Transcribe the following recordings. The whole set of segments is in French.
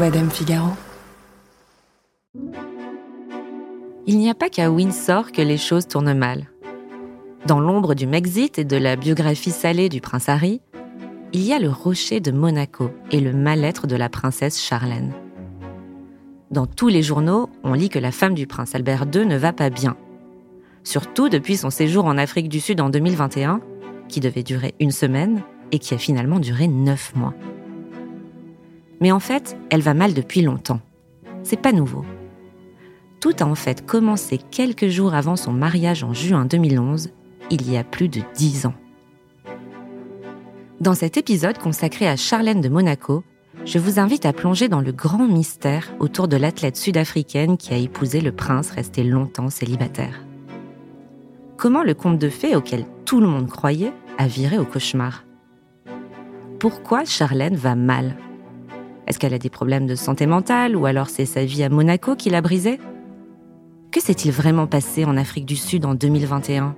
Madame Figaro. Il n'y a pas qu'à Windsor que les choses tournent mal. Dans l'ombre du Mexit et de la biographie salée du prince Harry, il y a le rocher de Monaco et le mal-être de la princesse Charlène. Dans tous les journaux, on lit que la femme du prince Albert II ne va pas bien. Surtout depuis son séjour en Afrique du Sud en 2021, qui devait durer une semaine et qui a finalement duré neuf mois. Mais en fait, elle va mal depuis longtemps. C'est pas nouveau. Tout a en fait commencé quelques jours avant son mariage en juin 2011, il y a plus de dix ans. Dans cet épisode consacré à Charlène de Monaco, je vous invite à plonger dans le grand mystère autour de l'athlète sud-africaine qui a épousé le prince resté longtemps célibataire. Comment le conte de fées auquel tout le monde croyait a viré au cauchemar? Pourquoi Charlène va mal? Est-ce qu'elle a des problèmes de santé mentale ou alors c'est sa vie à Monaco qui l'a brisée? Que s'est-il vraiment passé en Afrique du Sud en 2021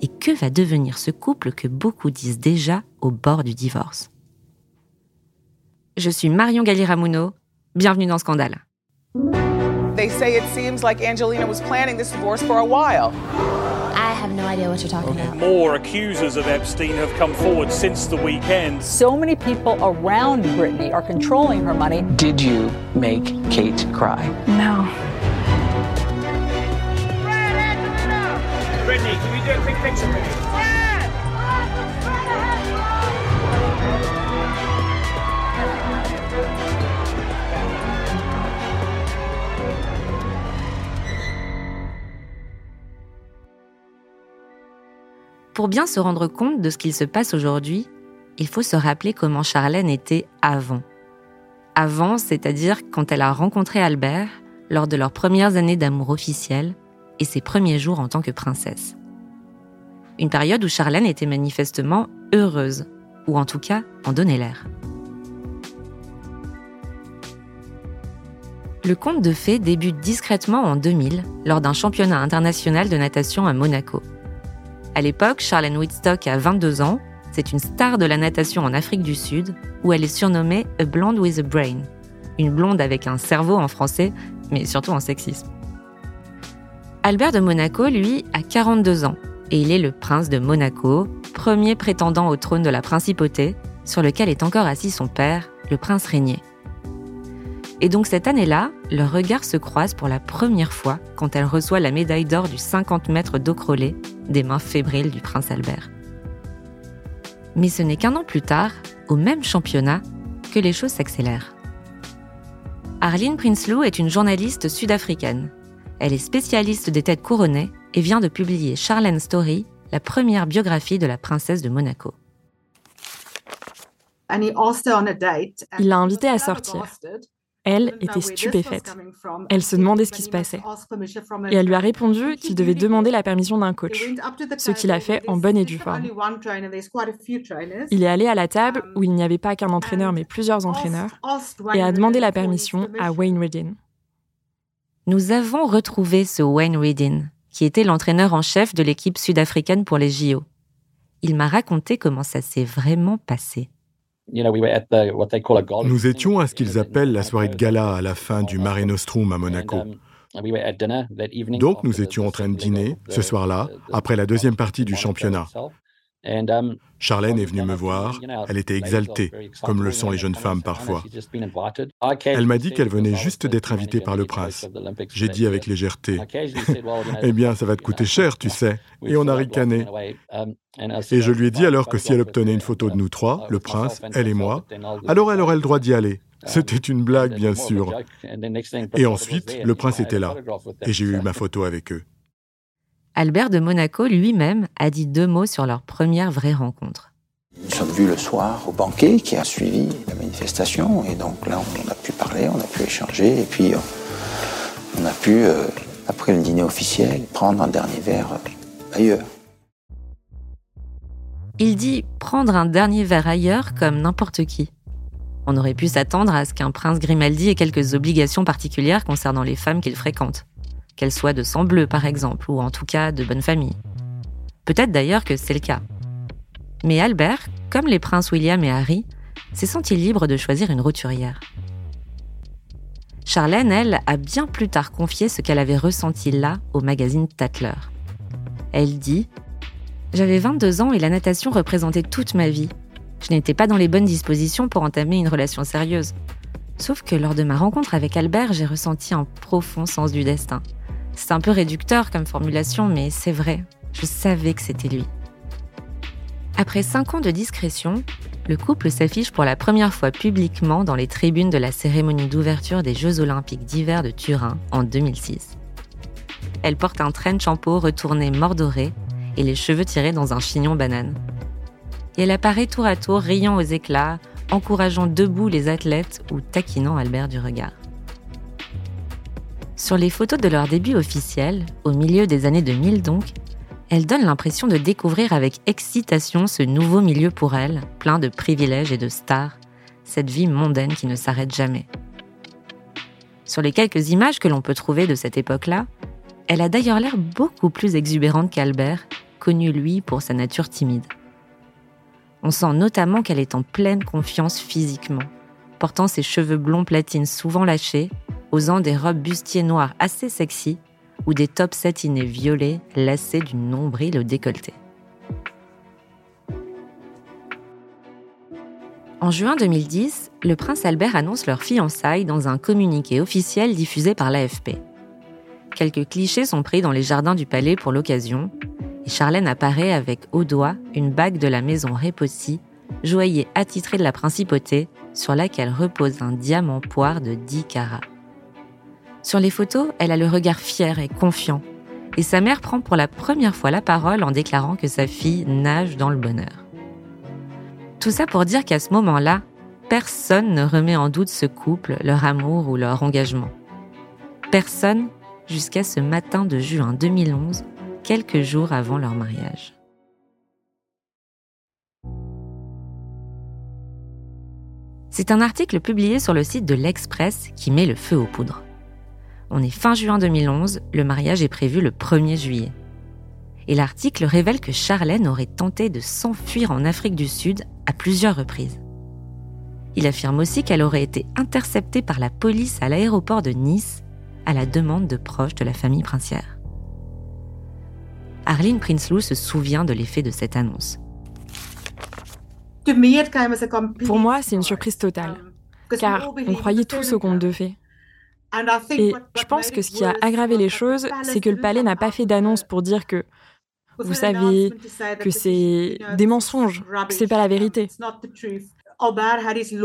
Et que va devenir ce couple que beaucoup disent déjà au bord du divorce? Je suis Marion Galli-Ramuno. Bienvenue dans Scandale. They say it seems like Angelina was planning this divorce for a while. I have no idea what you're talking about. More accusers of Epstein have come forward since the weekend. So many people around Britney are controlling her money. Did you make Kate cry? No. Brittany, can you do a quick picture for me? Pour bien se rendre compte de ce qu'il se passe aujourd'hui, il faut se rappeler comment Charlène était avant. Avant, c'est-à-dire quand elle a rencontré Albert lors de leurs premières années d'amour officiel et ses premiers jours en tant que princesse. Une période où Charlène était manifestement heureuse, ou en tout cas en donnait l'air. Le conte de fées débute discrètement en 2000 lors d'un championnat international de natation à Monaco. À l'époque, Charlène Whitstock a 22 ans. C'est une star de la natation en Afrique du Sud, où elle est surnommée A Blonde with a Brain. Une blonde avec un cerveau en français, mais surtout en sexisme. Albert de Monaco, lui, a 42 ans, et il est le prince de Monaco, premier prétendant au trône de la principauté, sur lequel est encore assis son père, le prince régnier. Et donc cette année-là, leurs regards se croisent pour la première fois quand elle reçoit la médaille d'or du 50 mètres d'eau crôlée des mains fébriles du prince Albert. Mais ce n'est qu'un an plus tard, au même championnat, que les choses s'accélèrent. Arlene Prinsloo est une journaliste sud-africaine. Elle est spécialiste des têtes couronnées et vient de publier Charlène Story, la première biographie de la princesse de Monaco. Il l'a invitée à sortir. Elle était stupéfaite. Elle se demandait ce qui se passait. Et elle lui a répondu qu'il devait demander la permission d'un coach, ce qu'il a fait en bonne et due forme. Il est allé à la table où il n'y avait pas qu'un entraîneur mais plusieurs entraîneurs et a demandé la permission à Wayne Reddin. Nous avons retrouvé ce Wayne Reddin, qui était l'entraîneur en chef de l'équipe sud-africaine pour les JO. Il m'a raconté comment ça s'est vraiment passé. Nous étions à ce qu'ils appellent la soirée de gala à la fin du Mare Nostrum à Monaco. Donc nous étions en train de dîner ce soir-là, après la deuxième partie du championnat. Charlène est venue me voir, elle était exaltée, comme le sont les jeunes femmes parfois. Elle m'a dit qu'elle venait juste d'être invitée par le prince. J'ai dit avec légèreté, Eh bien, ça va te coûter cher, tu sais. Et on a ricané. Et je lui ai dit alors que si elle obtenait une photo de nous trois, le prince, elle et moi, alors elle aurait le droit d'y aller. C'était une blague, bien sûr. Et ensuite, le prince était là. Et j'ai eu ma photo avec eux. Albert de Monaco lui-même a dit deux mots sur leur première vraie rencontre. Nous sommes vus le soir au banquet qui a suivi la manifestation et donc là on a pu parler, on a pu échanger et puis on a pu, euh, après le dîner officiel, prendre un dernier verre euh, ailleurs. Il dit prendre un dernier verre ailleurs comme n'importe qui. On aurait pu s'attendre à ce qu'un prince Grimaldi ait quelques obligations particulières concernant les femmes qu'il fréquente qu'elle soit de sang bleu par exemple, ou en tout cas de bonne famille. Peut-être d'ailleurs que c'est le cas. Mais Albert, comme les princes William et Harry, s'est senti libre de choisir une roturière. Charlène, elle, a bien plus tard confié ce qu'elle avait ressenti là au magazine Tatler. Elle dit J'avais 22 ans et la natation représentait toute ma vie. Je n'étais pas dans les bonnes dispositions pour entamer une relation sérieuse. Sauf que lors de ma rencontre avec Albert, j'ai ressenti un profond sens du destin. C'est un peu réducteur comme formulation, mais c'est vrai. Je savais que c'était lui. Après cinq ans de discrétion, le couple s'affiche pour la première fois publiquement dans les tribunes de la cérémonie d'ouverture des Jeux olympiques d'hiver de Turin en 2006. Elle porte un trench en peau retourné mordoré et les cheveux tirés dans un chignon banane. Elle apparaît tour à tour riant aux éclats, encourageant debout les athlètes ou taquinant Albert du regard. Sur les photos de leur début officiel, au milieu des années 2000 donc, elle donne l'impression de découvrir avec excitation ce nouveau milieu pour elle, plein de privilèges et de stars, cette vie mondaine qui ne s'arrête jamais. Sur les quelques images que l'on peut trouver de cette époque-là, elle a d'ailleurs l'air beaucoup plus exubérante qu'Albert, connu lui pour sa nature timide. On sent notamment qu'elle est en pleine confiance physiquement, portant ses cheveux blonds platines souvent lâchés, osant des robes bustiers noires assez sexy ou des tops satinés violets lacés du nombril au décolleté. En juin 2010, le prince Albert annonce leur fiançailles dans un communiqué officiel diffusé par l'AFP. Quelques clichés sont pris dans les jardins du palais pour l'occasion, et Charlène apparaît avec au doigt une bague de la maison Repossi, joaillier attitré de la principauté, sur laquelle repose un diamant poire de 10 carats. Sur les photos, elle a le regard fier et confiant. Et sa mère prend pour la première fois la parole en déclarant que sa fille nage dans le bonheur. Tout ça pour dire qu'à ce moment-là, personne ne remet en doute ce couple, leur amour ou leur engagement. Personne jusqu'à ce matin de juin 2011, quelques jours avant leur mariage. C'est un article publié sur le site de l'Express qui met le feu aux poudres. On est fin juin 2011, le mariage est prévu le 1er juillet. Et l'article révèle que Charlène aurait tenté de s'enfuir en Afrique du Sud à plusieurs reprises. Il affirme aussi qu'elle aurait été interceptée par la police à l'aéroport de Nice à la demande de proches de la famille princière. Arlene Prinsloo se souvient de l'effet de cette annonce. Pour moi, c'est une surprise totale, car on croyait tous au conte de fées. Et je pense que ce qui a aggravé les choses, c'est que le palais n'a pas fait d'annonce pour dire que, vous savez, que c'est des mensonges, que c'est pas la vérité.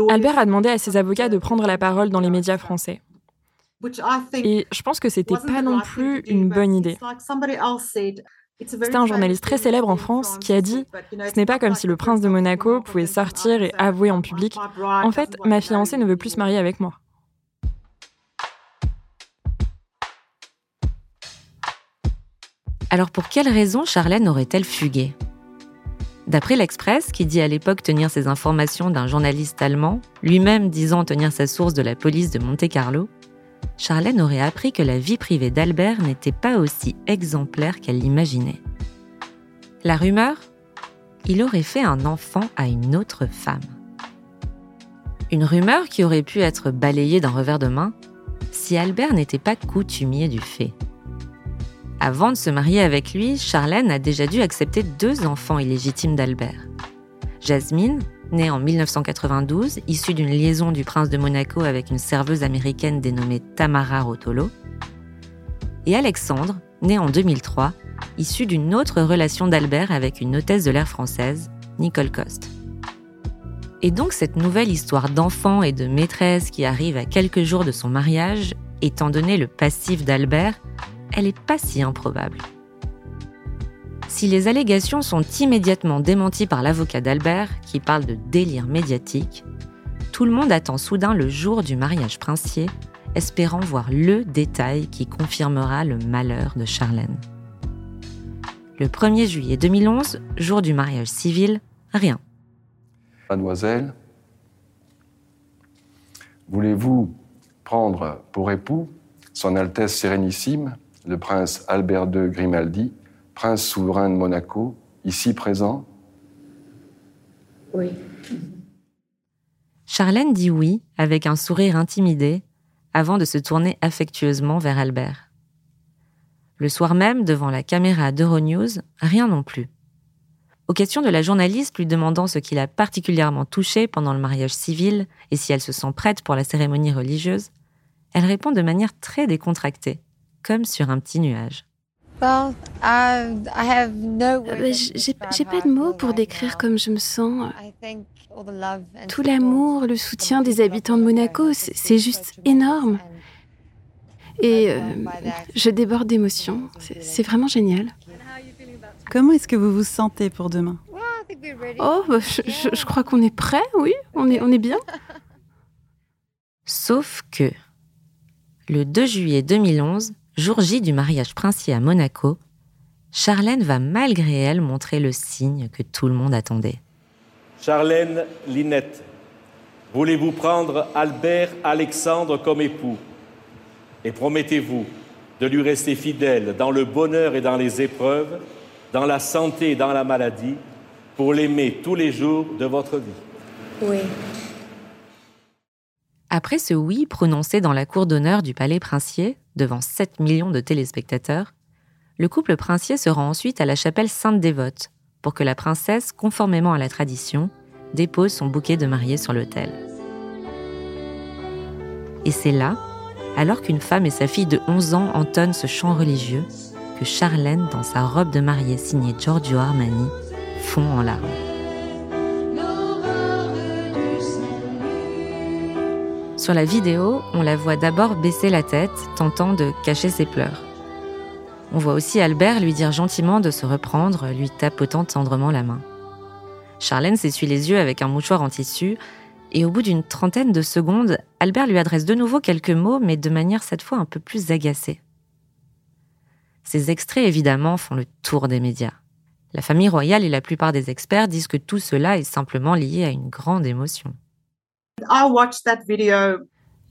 Albert a demandé à ses avocats de prendre la parole dans les médias français. Et je pense que c'était pas non plus une bonne idée. C'était un journaliste très célèbre en France qui a dit Ce n'est pas comme si le prince de Monaco pouvait sortir et avouer en public En fait, ma fiancée ne veut plus se marier avec moi. Alors pour quelle raison Charlène aurait-elle fugué? D'après l'Express, qui dit à l'époque tenir ses informations d'un journaliste allemand, lui-même disant tenir sa source de la police de Monte-Carlo, Charlène aurait appris que la vie privée d'Albert n'était pas aussi exemplaire qu'elle l'imaginait. La rumeur? Il aurait fait un enfant à une autre femme. Une rumeur qui aurait pu être balayée d'un revers de main? Si Albert n'était pas coutumier du fait. Avant de se marier avec lui, Charlène a déjà dû accepter deux enfants illégitimes d'Albert. Jasmine, née en 1992, issue d'une liaison du prince de Monaco avec une serveuse américaine dénommée Tamara Rotolo, et Alexandre, né en 2003, issue d'une autre relation d'Albert avec une hôtesse de l'air française, Nicole Coste. Et donc cette nouvelle histoire d'enfant et de maîtresse qui arrive à quelques jours de son mariage, étant donné le passif d'Albert, elle n'est pas si improbable. Si les allégations sont immédiatement démenties par l'avocat d'Albert, qui parle de délire médiatique, tout le monde attend soudain le jour du mariage princier, espérant voir le détail qui confirmera le malheur de Charlène. Le 1er juillet 2011, jour du mariage civil, rien. Mademoiselle, voulez-vous prendre pour époux Son Altesse Sérénissime, le prince Albert II Grimaldi, prince souverain de Monaco, ici présent Oui. Charlène dit oui, avec un sourire intimidé, avant de se tourner affectueusement vers Albert. Le soir même, devant la caméra d'Euronews, rien non plus. Aux questions de la journaliste lui demandant ce qui l'a particulièrement touchée pendant le mariage civil et si elle se sent prête pour la cérémonie religieuse, elle répond de manière très décontractée, comme sur un petit nuage. Euh, j'ai pas de mots pour décrire comme je me sens. Tout l'amour, le soutien des habitants de Monaco, c'est juste énorme. Et euh, je déborde d'émotions. C'est vraiment génial. Comment est-ce que vous vous sentez pour demain? Oh, bah, je, crois qu'on est prêt, oui, on est, on est bien. Sauf que le 2 juillet 2011, jour J du mariage princier à Monaco, Charlène va malgré elle montrer le signe que tout le monde attendait. Charlène Linette, voulez-vous prendre Albert Alexandre comme époux? Et promettez-vous de lui rester fidèle dans le bonheur et dans les épreuves, dans la santé et dans la maladie, pour l'aimer tous les jours de votre vie? Oui. Après ce oui prononcé dans la cour d'honneur du palais princier, devant 7 millions de téléspectateurs, le couple princier se rend ensuite à la chapelle Sainte-Dévote pour que la princesse, conformément à la tradition, dépose son bouquet de mariée sur l'autel. Et c'est là, alors qu'une femme et sa fille de 11 ans entonnent ce chant religieux, que Charlène, dans sa robe de mariée signée Giorgio Armani, fond en larmes. Sur la vidéo, on la voit d'abord baisser la tête, tentant de cacher ses pleurs. On voit aussi Albert lui dire gentiment de se reprendre, lui tapotant tendrement la main. Charlène s'essuie les yeux avec un mouchoir en tissu, et au bout d'une trentaine de secondes, Albert lui adresse de nouveau quelques mots, mais de manière cette fois un peu plus agacée. Ces extraits, évidemment, font le tour des médias. La famille royale et la plupart des experts disent que tout cela est simplement lié à une grande émotion.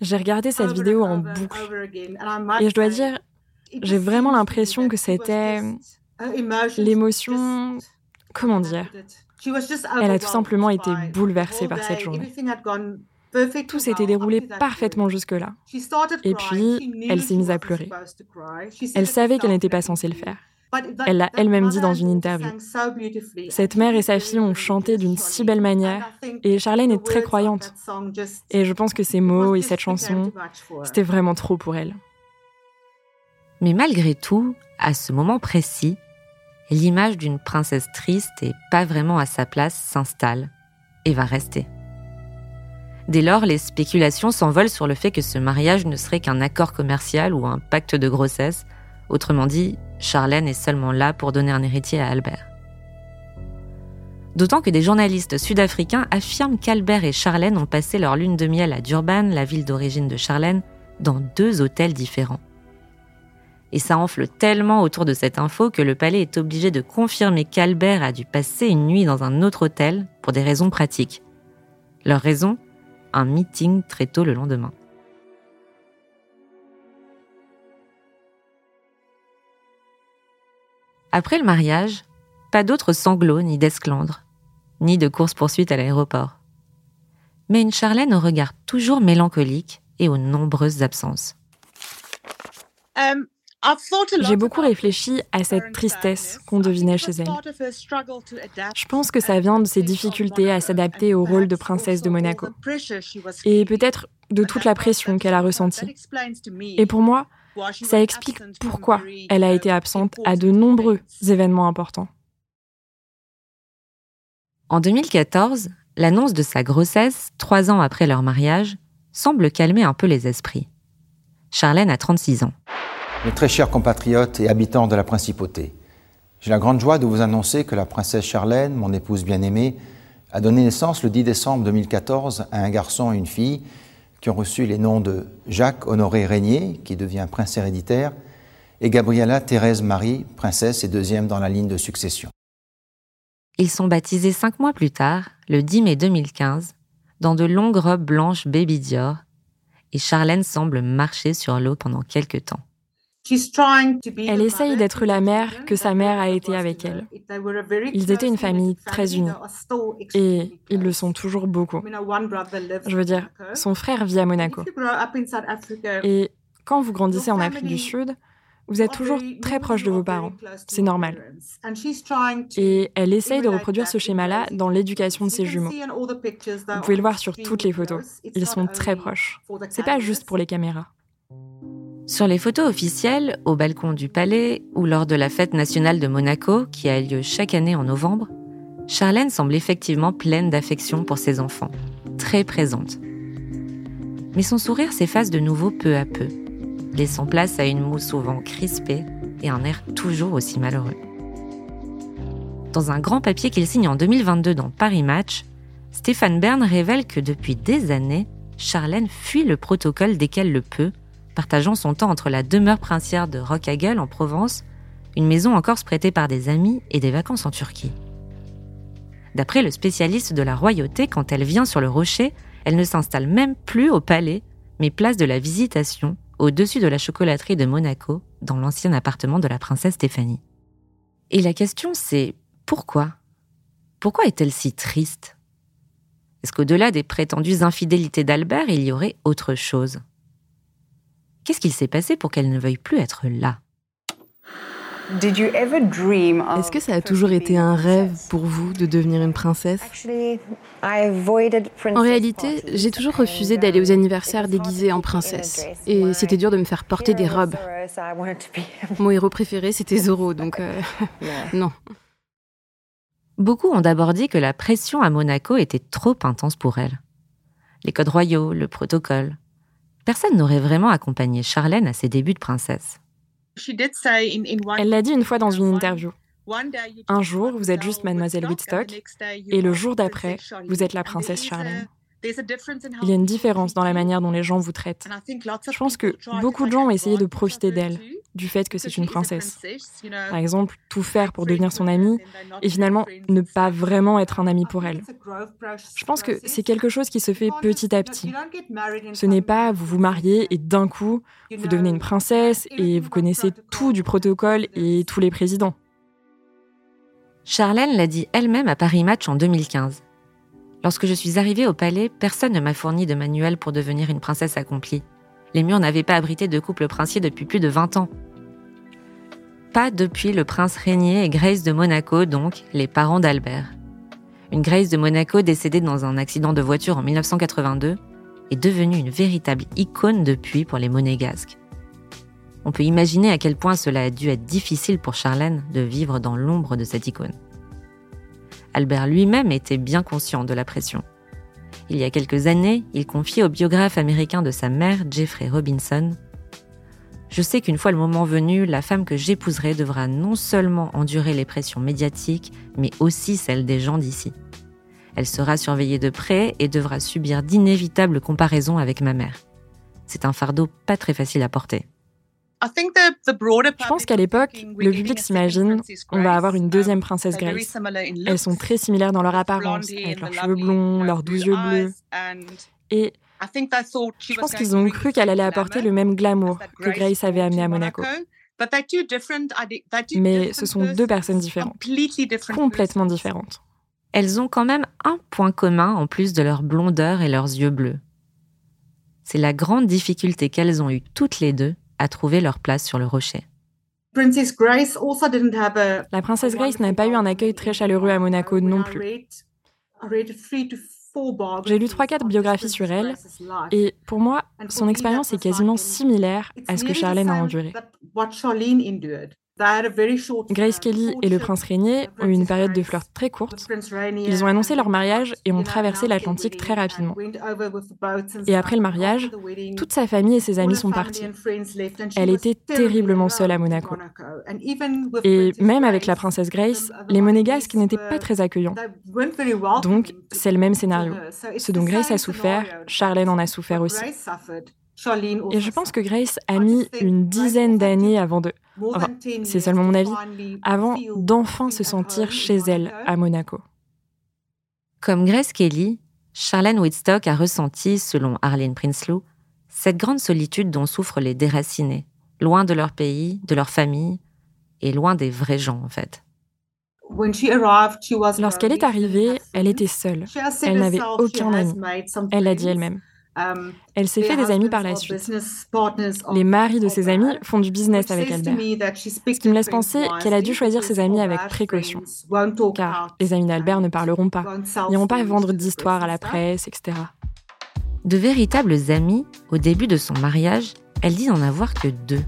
J'ai regardé cette vidéo en boucle et je dois dire, j'ai vraiment l'impression que c'était l'émotion, comment dire, elle a tout simplement été bouleversée par cette journée. Tout s'était déroulé parfaitement jusque-là. Et puis, elle s'est mise à pleurer. Elle savait qu'elle n'était pas censée le faire. Elle l'a elle-même dit dans une interview. Cette mère et sa fille ont chanté d'une si belle manière, et Charlène est très croyante. Et je pense que ces mots et cette chanson, c'était vraiment trop pour elle. Mais malgré tout, à ce moment précis, l'image d'une princesse triste et pas vraiment à sa place s'installe et va rester. Dès lors, les spéculations s'envolent sur le fait que ce mariage ne serait qu'un accord commercial ou un pacte de grossesse. Autrement dit, Charlène est seulement là pour donner un héritier à Albert. D'autant que des journalistes sud-africains affirment qu'Albert et Charlène ont passé leur lune de miel à Durban, la ville d'origine de Charlène, dans deux hôtels différents. Et ça enfle tellement autour de cette info que le palais est obligé de confirmer qu'Albert a dû passer une nuit dans un autre hôtel pour des raisons pratiques. Leur raison? Un meeting très tôt le lendemain. Après le mariage, pas d'autres sanglots ni d'esclandres, ni de course-poursuite à l'aéroport. Mais une Charlène au regard toujours mélancolique et aux nombreuses absences. Um, j'ai beaucoup réfléchi à cette tristesse qu'on devinait chez elle. Je pense que ça vient de ses difficultés à s'adapter au rôle de princesse de Monaco et peut-être de toute la pression qu'elle a ressentie. Et pour moi, ça explique pourquoi elle a été absente à de nombreux événements importants. En 2014, l'annonce de sa grossesse, trois ans après leur mariage, semble calmer un peu les esprits. Charlène a 36 ans. Mes très chers compatriotes et habitants de la principauté, j'ai la grande joie de vous annoncer que la princesse Charlène, mon épouse bien-aimée, a donné naissance le 10 décembre 2014 à un garçon et une fille qui ont reçu les noms de Jacques Honoré Régnier, qui devient prince héréditaire, et Gabriella Thérèse Marie, princesse et deuxième dans la ligne de succession. Ils sont baptisés cinq mois plus tard, le 10 mai 2015, dans de longues robes blanches baby Dior, et Charlène semble marcher sur l'eau pendant quelques temps. Elle essaye d'être la mère que sa mère a été avec elle. Ils étaient une famille très unie. Et ils le sont toujours beaucoup. Je veux dire, son frère vit à Monaco. Et quand vous grandissez en Afrique du Sud, vous êtes toujours très proche de vos parents. C'est normal. Et elle essaye de reproduire ce schéma-là dans l'éducation de ses jumeaux. Vous pouvez le voir sur toutes les photos. Ils sont très proches. C'est pas juste pour les caméras. Sur les photos officielles, au balcon du palais ou lors de la fête nationale de Monaco, qui a lieu chaque année en novembre, Charlène semble effectivement pleine d'affection pour ses enfants, très présente. Mais son sourire s'efface de nouveau peu à peu laissant place à une moue souvent crispée et un air toujours aussi malheureux. Dans un grand papier qu'il signe en 2022 dans Paris Match, Stéphane Bern révèle que depuis des années, Charlène fuit le protocole dès qu'elle le peut, partageant son temps entre la demeure princière de Rockhagel en Provence, une maison en Corse prêtée par des amis et des vacances en Turquie. D'après le spécialiste de la royauté, quand elle vient sur le rocher, elle ne s'installe même plus au palais, mais place de la visitation, au-dessus de la chocolaterie de Monaco, dans l'ancien appartement de la princesse Stéphanie. Et la question c'est pourquoi? Pourquoi est-elle si triste? Est-ce qu'au-delà des prétendues infidélités d'Albert, il y aurait autre chose? Qu'est-ce qu'il s'est passé pour qu'elle ne veuille plus être là? Est-ce que ça a toujours été un rêve pour vous de devenir une princesse? En réalité, j'ai toujours refusé d'aller aux anniversaires déguisés en princesse. Et c'était dur de me faire porter des robes. Mon héros préféré, c'était Zorro, donc euh, non. Beaucoup ont d'abord dit que la pression à Monaco était trop intense pour elle. Les codes royaux, le protocole. Personne n'aurait vraiment accompagné Charlène à ses débuts de princesse. Elle l'a dit une fois dans une interview. Un jour, vous êtes juste mademoiselle Whitstock, et le jour d'après, vous êtes la princesse Charlène. Il y a une différence dans la manière dont les gens vous traitent. Je pense que beaucoup de gens ont essayé de profiter d'elle, du fait que c'est une princesse. Par exemple, tout faire pour devenir son amie et finalement ne pas vraiment être un ami pour elle. Je pense que c'est quelque chose qui se fait petit à petit. Ce n'est pas vous vous mariez et d'un coup, vous devenez une princesse et vous connaissez tout du protocole et tous les présidents. Charlène l'a dit elle-même à Paris Match en 2015. Lorsque je suis arrivée au palais, personne ne m'a fourni de manuel pour devenir une princesse accomplie. Les murs n'avaient pas abrité de couple princier depuis plus de 20 ans. Pas depuis le prince régnier et Grace de Monaco, donc les parents d'Albert. Une Grace de Monaco décédée dans un accident de voiture en 1982 est devenue une véritable icône depuis pour les monégasques. On peut imaginer à quel point cela a dû être difficile pour Charlène de vivre dans l'ombre de cette icône. Albert lui-même était bien conscient de la pression. Il y a quelques années, il confiait au biographe américain de sa mère, Jeffrey Robinson Je sais qu'une fois le moment venu, la femme que j'épouserai devra non seulement endurer les pressions médiatiques, mais aussi celles des gens d'ici. Elle sera surveillée de près et devra subir d'inévitables comparaisons avec ma mère. C'est un fardeau pas très facile à porter. Je pense qu'à l'époque, le public s'imagine on va avoir une deuxième princesse Grace. Elles sont très similaires dans leur apparence, avec leurs cheveux blonds, leurs doux yeux bleus. Et je pense qu'ils ont cru qu'elle allait apporter le même glamour que Grace avait amené à Monaco. Mais ce sont deux personnes différentes, complètement différentes. Elles ont quand même un point commun en plus de leur blondeur et leurs yeux bleus. C'est la grande difficulté qu'elles ont eue toutes les deux à trouver leur place sur le rocher. La princesse Grace n'a pas eu un accueil très chaleureux à Monaco non plus. J'ai lu 3-4 biographies sur elle et pour moi, son expérience est quasiment similaire à ce que Charlène a enduré. Grace Kelly et le prince régnier ont eu une période de flirt très courte. Ils ont annoncé leur mariage et ont traversé l'Atlantique très rapidement. Et après le mariage, toute sa famille et ses amis sont partis. Elle était terriblement seule à Monaco. Et même avec la princesse Grace, les monégasques n'étaient pas très accueillants. Donc, c'est le même scénario. Ce dont Grace a souffert, Charlène en a souffert aussi. Et je pense que Grace a mis une dizaine d'années avant de... Enfin, c'est seulement mon avis, avant d'enfin se sentir chez elle à Monaco. Comme Grace Kelly, Charlene Whitstock a ressenti, selon Arlene Prinsloo, cette grande solitude dont souffrent les déracinés, loin de leur pays, de leur famille, et loin des vrais gens en fait. Lorsqu'elle est arrivée, elle était seule. Elle n'avait aucun ami. Elle l'a dit elle-même. Um, elle s'est fait des amis par la suite. Les maris de ses amis font du business avec Albert. Ce qui me laisse penser qu'elle a dû choisir ses amis avec précaution. Car les amis d'Albert ne parleront pas, n'iront pas vendre d'histoires à la presse, etc. De véritables amis, au début de son mariage, elle dit n'en avoir que deux,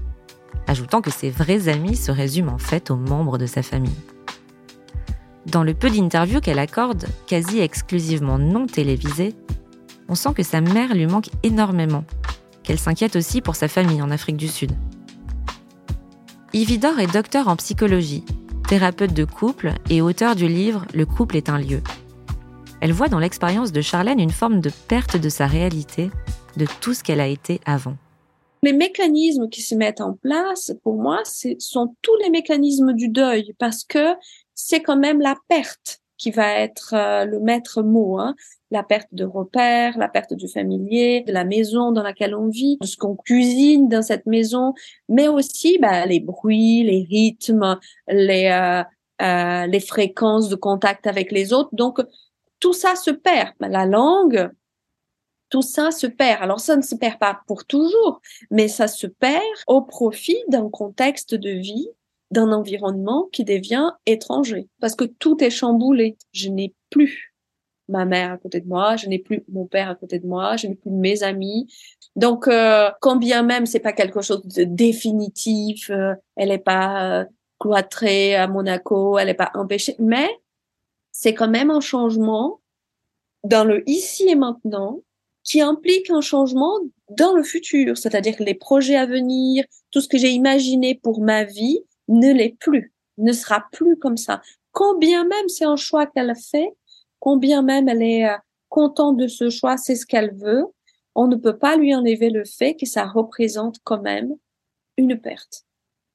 ajoutant que ses vrais amis se résument en fait aux membres de sa famille. Dans le peu d'interviews qu'elle accorde, quasi exclusivement non télévisées, on sent que sa mère lui manque énormément, qu'elle s'inquiète aussi pour sa famille en Afrique du Sud. Ividor est docteur en psychologie, thérapeute de couple et auteur du livre Le couple est un lieu. Elle voit dans l'expérience de Charlène une forme de perte de sa réalité, de tout ce qu'elle a été avant. Les mécanismes qui se mettent en place, pour moi, ce sont tous les mécanismes du deuil, parce que c'est quand même la perte qui va être euh, le maître mot. Hein. La perte de repères, la perte du familier, de la maison dans laquelle on vit, de ce qu'on cuisine dans cette maison, mais aussi bah, les bruits, les rythmes, les, euh, euh, les fréquences de contact avec les autres. Donc, tout ça se perd. Bah, la langue, tout ça se perd. Alors, ça ne se perd pas pour toujours, mais ça se perd au profit d'un contexte de vie d'un environnement qui devient étranger. Parce que tout est chamboulé. Je n'ai plus ma mère à côté de moi, je n'ai plus mon père à côté de moi, je n'ai plus mes amis. Donc, euh, quand bien même c'est pas quelque chose de définitif, euh, elle n'est pas euh, cloîtrée à Monaco, elle n'est pas empêchée, mais c'est quand même un changement dans le ici et maintenant qui implique un changement dans le futur, c'est-à-dire les projets à venir, tout ce que j'ai imaginé pour ma vie ne l'est plus, ne sera plus comme ça. Combien même c'est un choix qu'elle fait, combien même elle est euh, contente de ce choix, c'est ce qu'elle veut, on ne peut pas lui enlever le fait que ça représente quand même une perte.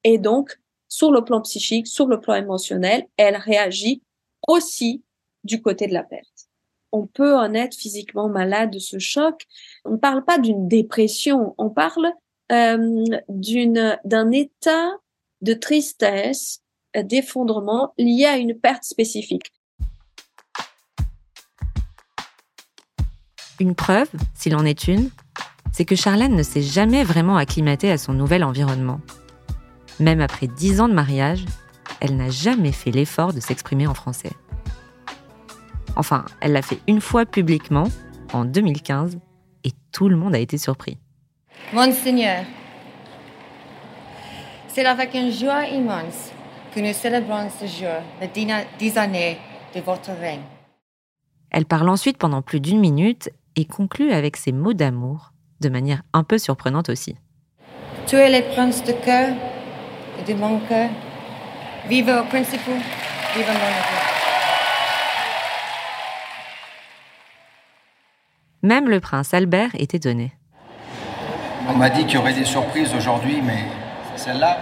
Et donc, sur le plan psychique, sur le plan émotionnel, elle réagit aussi du côté de la perte. On peut en être physiquement malade de ce choc. On ne parle pas d'une dépression, on parle euh, d'un état de tristesse, d'effondrement lié à une perte spécifique. Une preuve, s'il en est une, c'est que Charlène ne s'est jamais vraiment acclimatée à son nouvel environnement. Même après dix ans de mariage, elle n'a jamais fait l'effort de s'exprimer en français. Enfin, elle l'a fait une fois publiquement, en 2015, et tout le monde a été surpris. Monseigneur, c'est avec une joie immense que nous célébrons ce jour, les dix années de votre règne. Elle parle ensuite pendant plus d'une minute et conclut avec ses mots d'amour, de manière un peu surprenante aussi. Tu es le prince de cœur et de mon cœur. Vive au principe, vive Monaco. Même le prince Albert est étonné. On m'a dit qu'il y aurait des surprises aujourd'hui, mais celle-là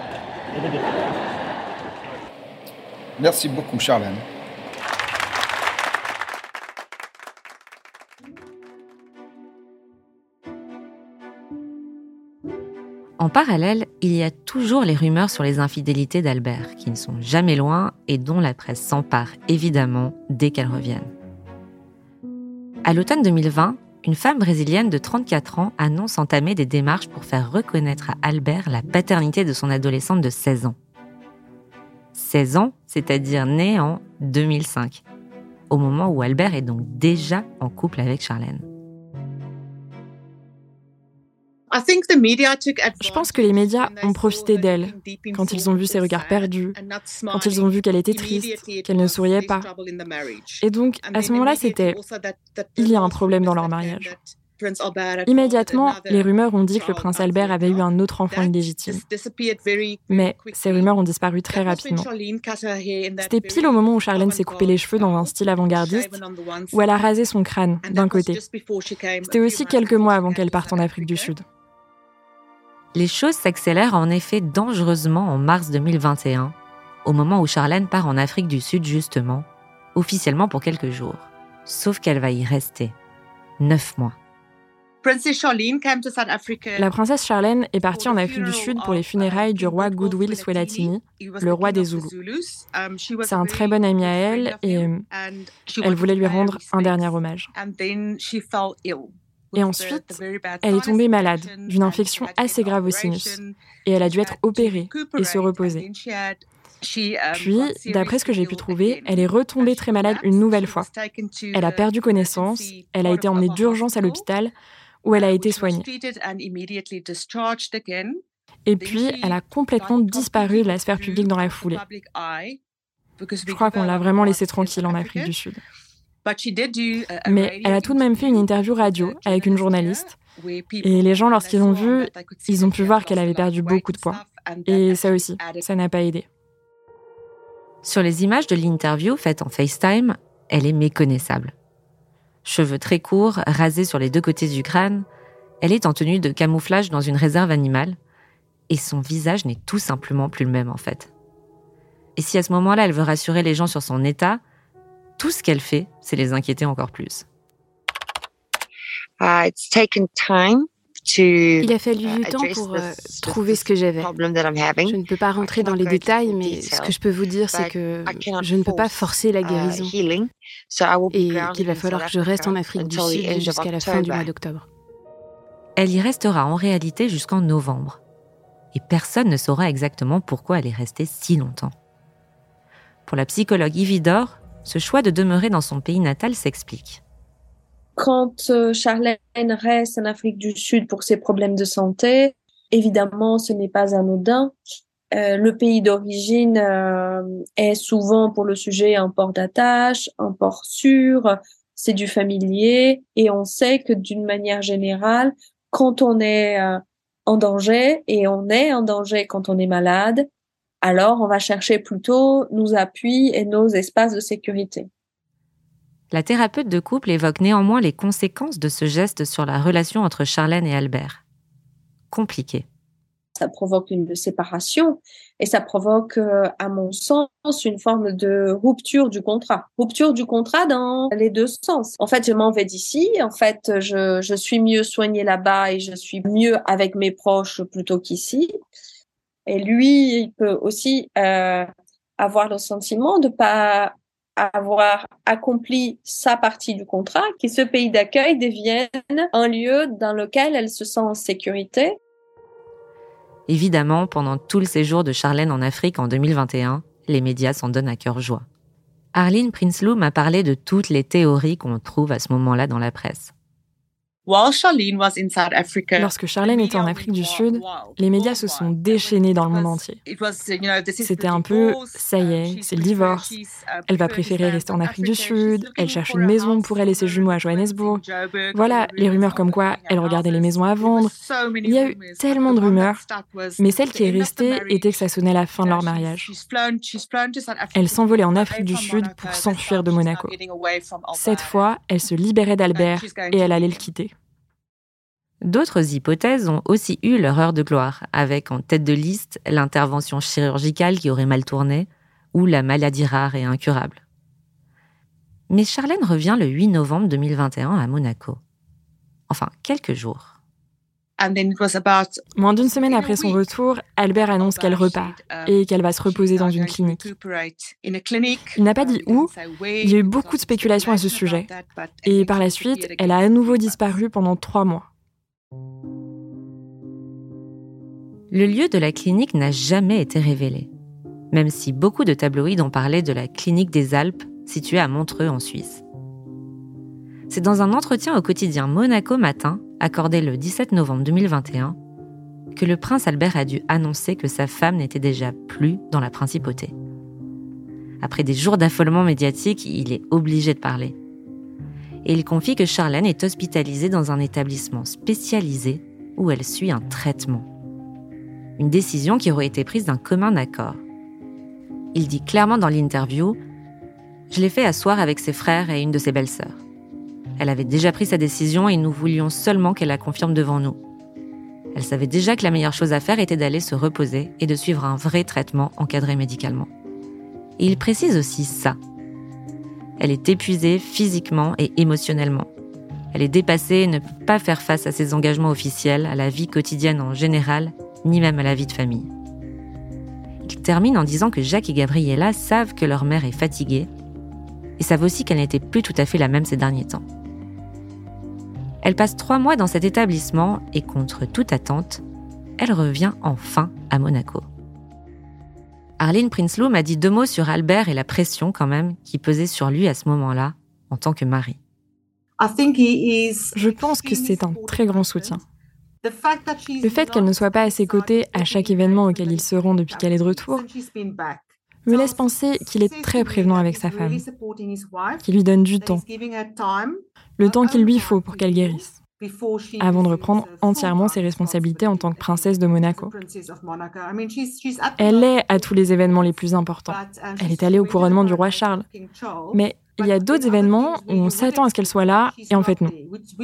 Merci beaucoup, Charlène. En parallèle, il y a toujours les rumeurs sur les infidélités d'Albert, qui ne sont jamais loin et dont la presse s'empare évidemment dès qu'elles reviennent. À l'automne 2020, une femme brésilienne de 34 ans annonce entamer des démarches pour faire reconnaître à Albert la paternité de son adolescente de 16 ans. 16 ans, c'est-à-dire né en 2005, au moment où Albert est donc déjà en couple avec Charlène. Je pense que les médias ont profité d'elle quand ils ont vu ses regards perdus, quand ils ont vu qu'elle était triste, qu'elle ne souriait pas. Et donc, à ce moment-là, c'était il y a un problème dans leur mariage. Immédiatement, les rumeurs ont dit que le prince Albert avait eu un autre enfant illégitime. Mais ces rumeurs ont disparu très rapidement. C'était pile au moment où Charlène s'est coupé les cheveux dans un style avant-gardiste, où elle a rasé son crâne d'un côté. C'était aussi quelques mois avant qu'elle parte en Afrique du Sud. Les choses s'accélèrent en effet dangereusement en mars 2021, au moment où Charlène part en Afrique du Sud justement, officiellement pour quelques jours. Sauf qu'elle va y rester. Neuf mois. La princesse Charlène est partie en Afrique du Sud pour les funérailles du roi Goodwill Swellatini, le roi des Zoulous. C'est un très bon ami à elle et elle voulait lui rendre un dernier hommage. Et ensuite, elle est tombée malade d'une infection assez grave au sinus et elle a dû être opérée et se reposer. Puis, d'après ce que j'ai pu trouver, elle est retombée très malade une nouvelle fois. Elle a perdu connaissance, elle a été emmenée d'urgence à l'hôpital où elle a été soignée. Et puis, elle a complètement disparu de la sphère publique dans la foulée. Je crois qu'on l'a vraiment laissée tranquille en Afrique du Sud. Mais elle a tout de même fait une interview radio avec une journaliste. Et les gens, lorsqu'ils ont vu, ils ont pu voir qu'elle avait perdu beaucoup de poids. Et ça aussi, ça n'a pas aidé. Sur les images de l'interview faite en FaceTime, elle est méconnaissable. Cheveux très courts, rasés sur les deux côtés du crâne, elle est en tenue de camouflage dans une réserve animale, et son visage n'est tout simplement plus le même en fait. Et si à ce moment-là elle veut rassurer les gens sur son état, tout ce qu'elle fait, c'est les inquiéter encore plus. Uh, il a fallu du temps pour euh, trouver ce que j'avais. Je ne peux pas rentrer dans les détails, mais ce que je peux vous dire, c'est que je ne peux pas forcer la uh, guérison et qu'il va falloir que je reste en Afrique du Sud jusqu'à la fin du mois d'octobre. Elle y restera en réalité jusqu'en novembre. Et personne ne saura exactement pourquoi elle est restée si longtemps. Pour la psychologue Ividor, ce choix de demeurer dans son pays natal s'explique. Quand euh, Charlène reste en Afrique du Sud pour ses problèmes de santé, évidemment, ce n'est pas anodin. Euh, le pays d'origine euh, est souvent pour le sujet un port d'attache, un port sûr, c'est du familier et on sait que d'une manière générale, quand on est en danger et on est en danger quand on est malade, alors on va chercher plutôt nos appuis et nos espaces de sécurité. La thérapeute de couple évoque néanmoins les conséquences de ce geste sur la relation entre Charlène et Albert. Compliqué. Ça provoque une séparation et ça provoque, euh, à mon sens, une forme de rupture du contrat. Rupture du contrat dans les deux sens. En fait, je m'en vais d'ici. En fait, je, suis mieux soignée là-bas et je suis mieux avec mes proches plutôt qu'ici. Et lui, il peut aussi euh, avoir le sentiment de pas avoir accompli sa partie du contrat, que ce pays d'accueil devienne un lieu dans lequel elle se sent en sécurité. Évidemment, pendant tout le séjour de Charlène en Afrique en 2021, les médias s'en donnent à cœur joie. Arlene Prinsloo m'a parlé de toutes les théories qu'on trouve à ce moment-là dans la presse. Lorsque Charlène était en Afrique du Sud, les médias se sont déchaînés dans le monde entier. C'était un peu, ça y est, c'est le divorce. Elle va préférer rester en Afrique du Sud, elle cherche une maison pour elle et ses jumeaux à Johannesburg. Voilà, les rumeurs comme quoi elle regardait les maisons à vendre. Il y a eu tellement de rumeurs, mais celle qui est restée était que ça sonnait la fin de leur mariage. Elle s'envolait en Afrique du Sud pour s'enfuir de Monaco. Cette fois, elle se libérait d'Albert et elle allait le quitter. D'autres hypothèses ont aussi eu leur heure de gloire, avec en tête de liste l'intervention chirurgicale qui aurait mal tourné ou la maladie rare et incurable. Mais Charlène revient le 8 novembre 2021 à Monaco. Enfin, quelques jours. Moins d'une semaine après son retour, Albert annonce qu'elle repart et qu'elle va se reposer dans une clinique. Il n'a pas dit où. Il y a eu beaucoup de spéculations à ce sujet. Et par la suite, elle a à nouveau disparu pendant trois mois. Le lieu de la clinique n'a jamais été révélé, même si beaucoup de tabloïds ont parlé de la clinique des Alpes située à Montreux en Suisse. C'est dans un entretien au quotidien Monaco Matin, accordé le 17 novembre 2021, que le prince Albert a dû annoncer que sa femme n'était déjà plus dans la principauté. Après des jours d'affolement médiatique, il est obligé de parler. Et il confie que Charlène est hospitalisée dans un établissement spécialisé où elle suit un traitement une décision qui aurait été prise d'un commun accord. Il dit clairement dans l'interview Je l'ai fait asseoir avec ses frères et une de ses belles-sœurs. Elle avait déjà pris sa décision et nous voulions seulement qu'elle la confirme devant nous. Elle savait déjà que la meilleure chose à faire était d'aller se reposer et de suivre un vrai traitement encadré médicalement. Il précise aussi ça. Elle est épuisée physiquement et émotionnellement. Elle est dépassée et ne peut pas faire face à ses engagements officiels, à la vie quotidienne en général, ni même à la vie de famille. Il termine en disant que Jacques et Gabriella savent que leur mère est fatiguée et savent aussi qu'elle n'était plus tout à fait la même ces derniers temps. Elle passe trois mois dans cet établissement et contre toute attente, elle revient enfin à Monaco. Arlene Prinsloo m'a dit deux mots sur Albert et la pression quand même qui pesait sur lui à ce moment-là en tant que mari. Je pense que c'est un très grand soutien. Le fait qu'elle ne soit pas à ses côtés à chaque événement auquel il se rend depuis qu'elle est de retour me laisse penser qu'il est très prévenant avec sa femme, qu'il lui donne du temps, le temps qu'il lui faut pour qu'elle guérisse, avant de reprendre entièrement ses responsabilités en tant que princesse de Monaco. Elle est à tous les événements les plus importants. Elle est allée au couronnement du roi Charles. Mais il y a d'autres événements où on s'attend à ce qu'elle soit là, et en fait non.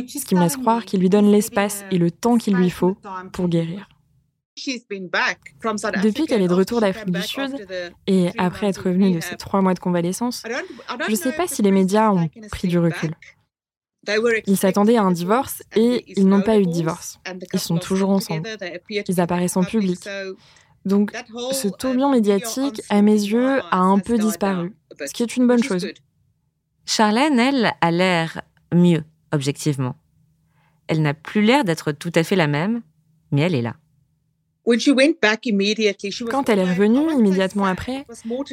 Ce qui me laisse croire qu'il lui donne l'espace et le temps qu'il lui faut pour guérir. Depuis qu'elle est de retour d'Afrique du Sud et après être revenue de ses trois mois de convalescence, je ne sais pas si les médias ont pris du recul. Ils s'attendaient à un divorce et ils n'ont pas eu de divorce. Ils sont toujours ensemble. Ils apparaissent en public. Donc ce tourbillon médiatique, à mes yeux, a un peu disparu, ce qui est une bonne chose. Charlène, elle, a l'air mieux, objectivement. Elle n'a plus l'air d'être tout à fait la même, mais elle est là. Quand elle est revenue immédiatement après,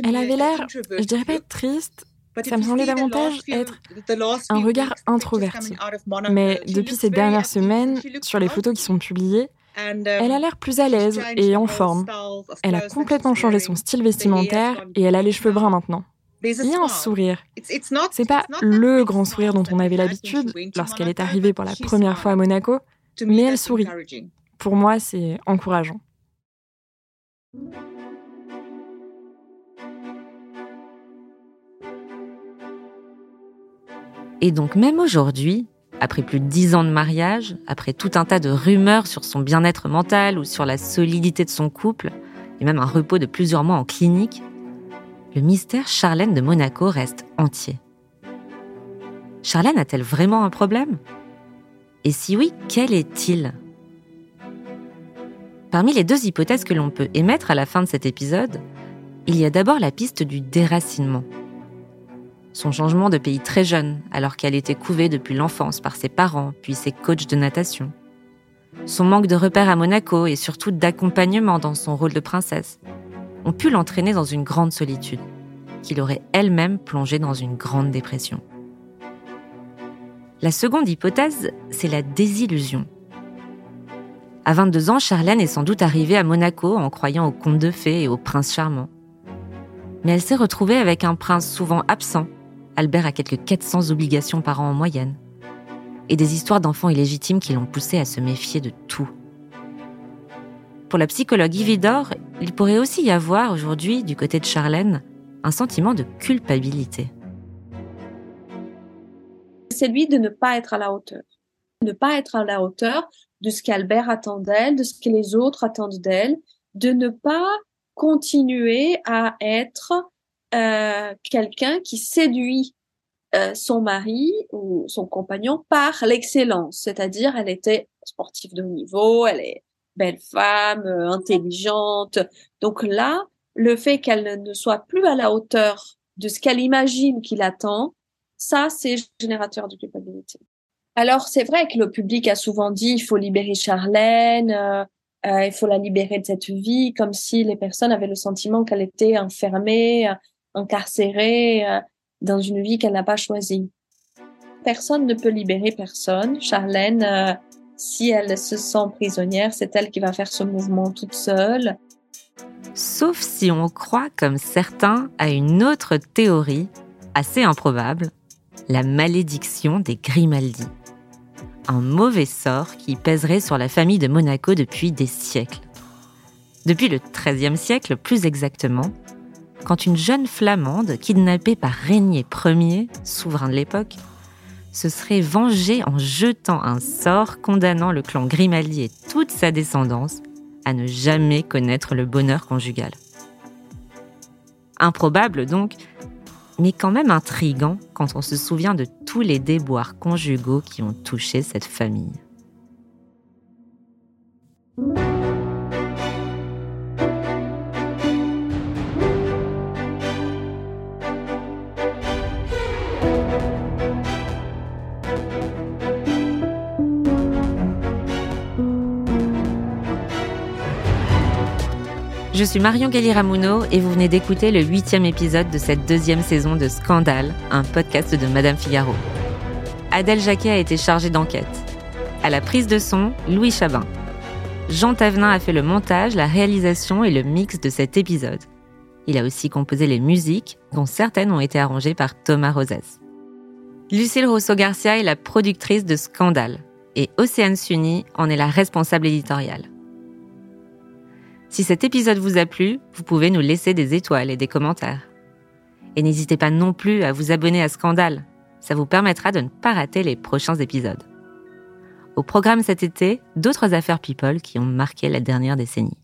elle avait l'air, je dirais pas triste, ça me semblait davantage être un regard introverti. Mais depuis ces dernières semaines, sur les photos qui sont publiées, elle a l'air plus à l'aise et en forme. Elle a complètement changé son style vestimentaire et elle a les cheveux bruns maintenant. Il y a un sourire. C'est pas le grand sourire dont on avait l'habitude lorsqu'elle est arrivée pour la première fois à Monaco, mais elle sourit. Pour moi, c'est encourageant. Et donc même aujourd'hui, après plus de dix ans de mariage, après tout un tas de rumeurs sur son bien-être mental ou sur la solidité de son couple, et même un repos de plusieurs mois en clinique, le mystère Charlène de Monaco reste entier. Charlène a-t-elle vraiment un problème? Et si oui, quel est-il? Parmi les deux hypothèses que l'on peut émettre à la fin de cet épisode, il y a d'abord la piste du déracinement. Son changement de pays très jeune, alors qu'elle était couvée depuis l'enfance par ses parents, puis ses coachs de natation. Son manque de repères à Monaco et surtout d'accompagnement dans son rôle de princesse ont pu l'entraîner dans une grande solitude, qu'il aurait elle-même plongé dans une grande dépression. La seconde hypothèse, c'est la désillusion. À 22 ans, Charlène est sans doute arrivée à Monaco en croyant aux contes de fées et aux princes charmants. Mais elle s'est retrouvée avec un prince souvent absent. Albert a quelques 400 obligations par an en moyenne. Et des histoires d'enfants illégitimes qui l'ont poussée à se méfier de tout. Pour la psychologue Yvidor, il pourrait aussi y avoir aujourd'hui, du côté de Charlène, un sentiment de culpabilité. C'est lui de ne pas être à la hauteur. Ne pas être à la hauteur de ce qu'Albert attend d'elle, de ce que les autres attendent d'elle, de ne pas continuer à être euh, quelqu'un qui séduit euh, son mari ou son compagnon par l'excellence, c'est-à-dire elle était sportive de haut niveau, elle est belle femme, euh, intelligente. Donc là, le fait qu'elle ne soit plus à la hauteur de ce qu'elle imagine qu'il attend, ça, c'est générateur de culpabilité. Alors, c'est vrai que le public a souvent dit il faut libérer Charlène, euh, euh, il faut la libérer de cette vie, comme si les personnes avaient le sentiment qu'elle était enfermée, incarcérée dans une vie qu'elle n'a pas choisie. Personne ne peut libérer personne. Charlène si elle se sent prisonnière, c'est elle qui va faire ce mouvement toute seule. Sauf si on croit, comme certains, à une autre théorie, assez improbable, la malédiction des Grimaldi. Un mauvais sort qui pèserait sur la famille de Monaco depuis des siècles. Depuis le XIIIe siècle, plus exactement, quand une jeune flamande, kidnappée par Régnier Ier, souverain de l'époque, se serait vengé en jetant un sort condamnant le clan Grimaldi et toute sa descendance à ne jamais connaître le bonheur conjugal. Improbable donc, mais quand même intrigant quand on se souvient de tous les déboires conjugaux qui ont touché cette famille. Je suis Marion Galli-Ramuno et vous venez d'écouter le huitième épisode de cette deuxième saison de Scandale, un podcast de Madame Figaro. Adèle Jacquet a été chargée d'enquête. À la prise de son, Louis Chabin. Jean Tavenin a fait le montage, la réalisation et le mix de cet épisode. Il a aussi composé les musiques, dont certaines ont été arrangées par Thomas Rosès. Lucille Rousseau-Garcia est la productrice de Scandale et Océane Sunny en est la responsable éditoriale. Si cet épisode vous a plu, vous pouvez nous laisser des étoiles et des commentaires. Et n'hésitez pas non plus à vous abonner à Scandale. Ça vous permettra de ne pas rater les prochains épisodes. Au programme cet été, d'autres affaires people qui ont marqué la dernière décennie.